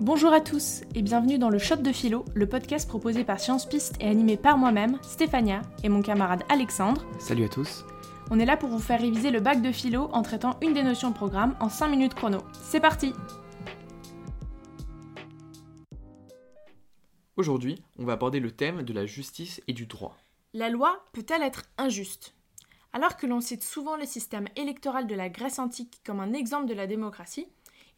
Bonjour à tous et bienvenue dans le Shot de Philo, le podcast proposé par Science Piste et animé par moi-même, Stéphania, et mon camarade Alexandre. Salut à tous. On est là pour vous faire réviser le bac de philo en traitant une des notions de programme en 5 minutes chrono. C'est parti Aujourd'hui, on va aborder le thème de la justice et du droit. La loi peut-elle être injuste? Alors que l'on cite souvent le système électoral de la Grèce antique comme un exemple de la démocratie,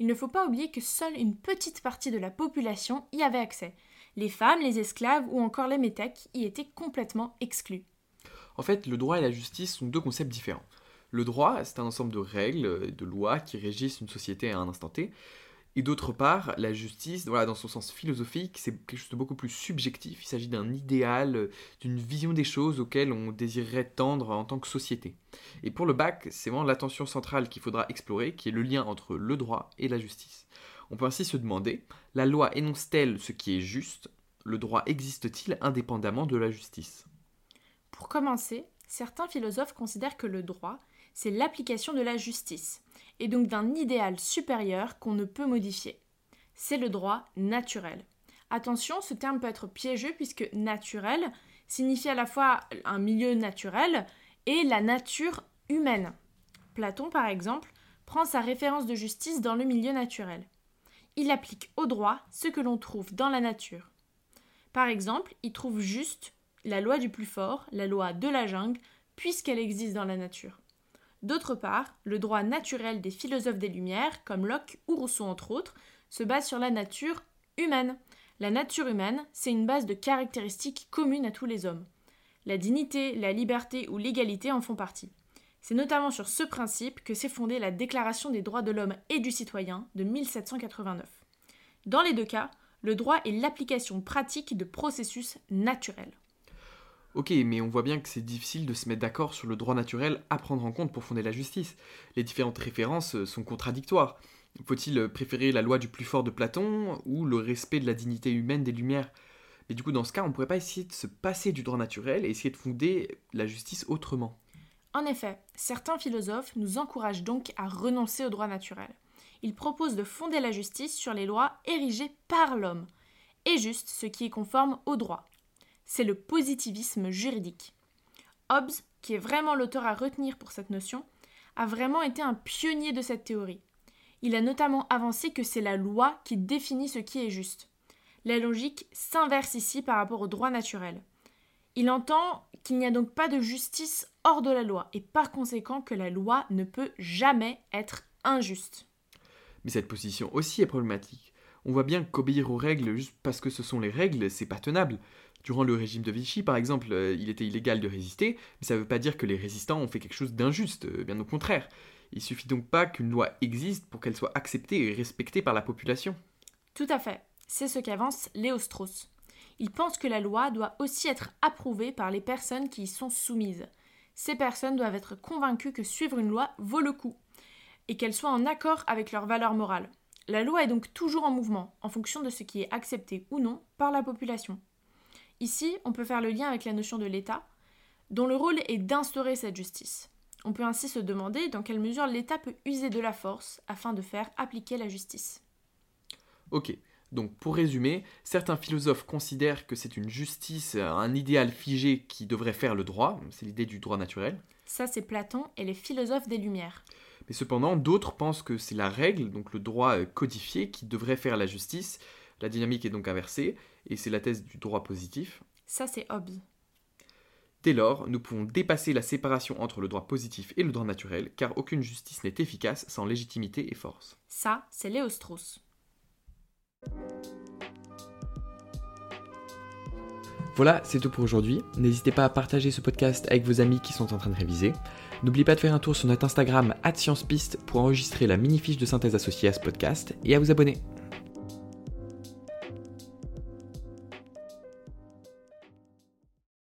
il ne faut pas oublier que seule une petite partie de la population y avait accès. Les femmes, les esclaves ou encore les métèques y étaient complètement exclus. En fait, le droit et la justice sont deux concepts différents. Le droit, c'est un ensemble de règles, de lois qui régissent une société à un instant T, et d'autre part, la justice, dans son sens philosophique, c'est quelque chose de beaucoup plus subjectif. Il s'agit d'un idéal, d'une vision des choses auxquelles on désirerait tendre en tant que société. Et pour le bac, c'est vraiment l'attention centrale qu'il faudra explorer, qui est le lien entre le droit et la justice. On peut ainsi se demander, la loi énonce-t-elle ce qui est juste? Le droit existe-t-il indépendamment de la justice? Pour commencer, certains philosophes considèrent que le droit, c'est l'application de la justice et donc d'un idéal supérieur qu'on ne peut modifier. C'est le droit naturel. Attention, ce terme peut être piégeux puisque naturel signifie à la fois un milieu naturel et la nature humaine. Platon, par exemple, prend sa référence de justice dans le milieu naturel. Il applique au droit ce que l'on trouve dans la nature. Par exemple, il trouve juste la loi du plus fort, la loi de la jungle, puisqu'elle existe dans la nature. D'autre part, le droit naturel des philosophes des Lumières, comme Locke ou Rousseau entre autres, se base sur la nature humaine. La nature humaine, c'est une base de caractéristiques communes à tous les hommes. La dignité, la liberté ou l'égalité en font partie. C'est notamment sur ce principe que s'est fondée la Déclaration des droits de l'homme et du citoyen de 1789. Dans les deux cas, le droit est l'application pratique de processus naturels. Ok, mais on voit bien que c'est difficile de se mettre d'accord sur le droit naturel à prendre en compte pour fonder la justice. Les différentes références euh, sont contradictoires. Faut-il euh, préférer la loi du plus fort de Platon ou le respect de la dignité humaine des Lumières? Mais du coup, dans ce cas, on ne pourrait pas essayer de se passer du droit naturel et essayer de fonder la justice autrement. En effet, certains philosophes nous encouragent donc à renoncer au droit naturel. Ils proposent de fonder la justice sur les lois érigées par l'homme, et juste ce qui est conforme au droit c'est le positivisme juridique. Hobbes, qui est vraiment l'auteur à retenir pour cette notion, a vraiment été un pionnier de cette théorie. Il a notamment avancé que c'est la loi qui définit ce qui est juste. La logique s'inverse ici par rapport au droit naturel. Il entend qu'il n'y a donc pas de justice hors de la loi et par conséquent que la loi ne peut jamais être injuste. Mais cette position aussi est problématique. On voit bien qu'obéir aux règles juste parce que ce sont les règles, c'est pas tenable. Durant le régime de Vichy, par exemple, euh, il était illégal de résister, mais ça ne veut pas dire que les résistants ont fait quelque chose d'injuste, euh, bien au contraire. Il suffit donc pas qu'une loi existe pour qu'elle soit acceptée et respectée par la population. Tout à fait. C'est ce qu'avance Léo Strauss. Il pense que la loi doit aussi être approuvée par les personnes qui y sont soumises. Ces personnes doivent être convaincues que suivre une loi vaut le coup, et qu'elle soit en accord avec leurs valeurs morales. La loi est donc toujours en mouvement, en fonction de ce qui est accepté ou non par la population. Ici, on peut faire le lien avec la notion de l'État, dont le rôle est d'instaurer cette justice. On peut ainsi se demander dans quelle mesure l'État peut user de la force afin de faire appliquer la justice. Ok, donc pour résumer, certains philosophes considèrent que c'est une justice, un idéal figé qui devrait faire le droit, c'est l'idée du droit naturel. Ça c'est Platon et les philosophes des Lumières. Mais cependant, d'autres pensent que c'est la règle, donc le droit codifié, qui devrait faire la justice, la dynamique est donc inversée, et c'est la thèse du droit positif. Ça, c'est Hobbes. Dès lors, nous pouvons dépasser la séparation entre le droit positif et le droit naturel, car aucune justice n'est efficace sans légitimité et force. Ça, c'est Léo Strauss. Voilà, c'est tout pour aujourd'hui. N'hésitez pas à partager ce podcast avec vos amis qui sont en train de réviser. N'oubliez pas de faire un tour sur notre Instagram @sciencepiste pour enregistrer la mini fiche de synthèse associée à ce podcast et à vous abonner.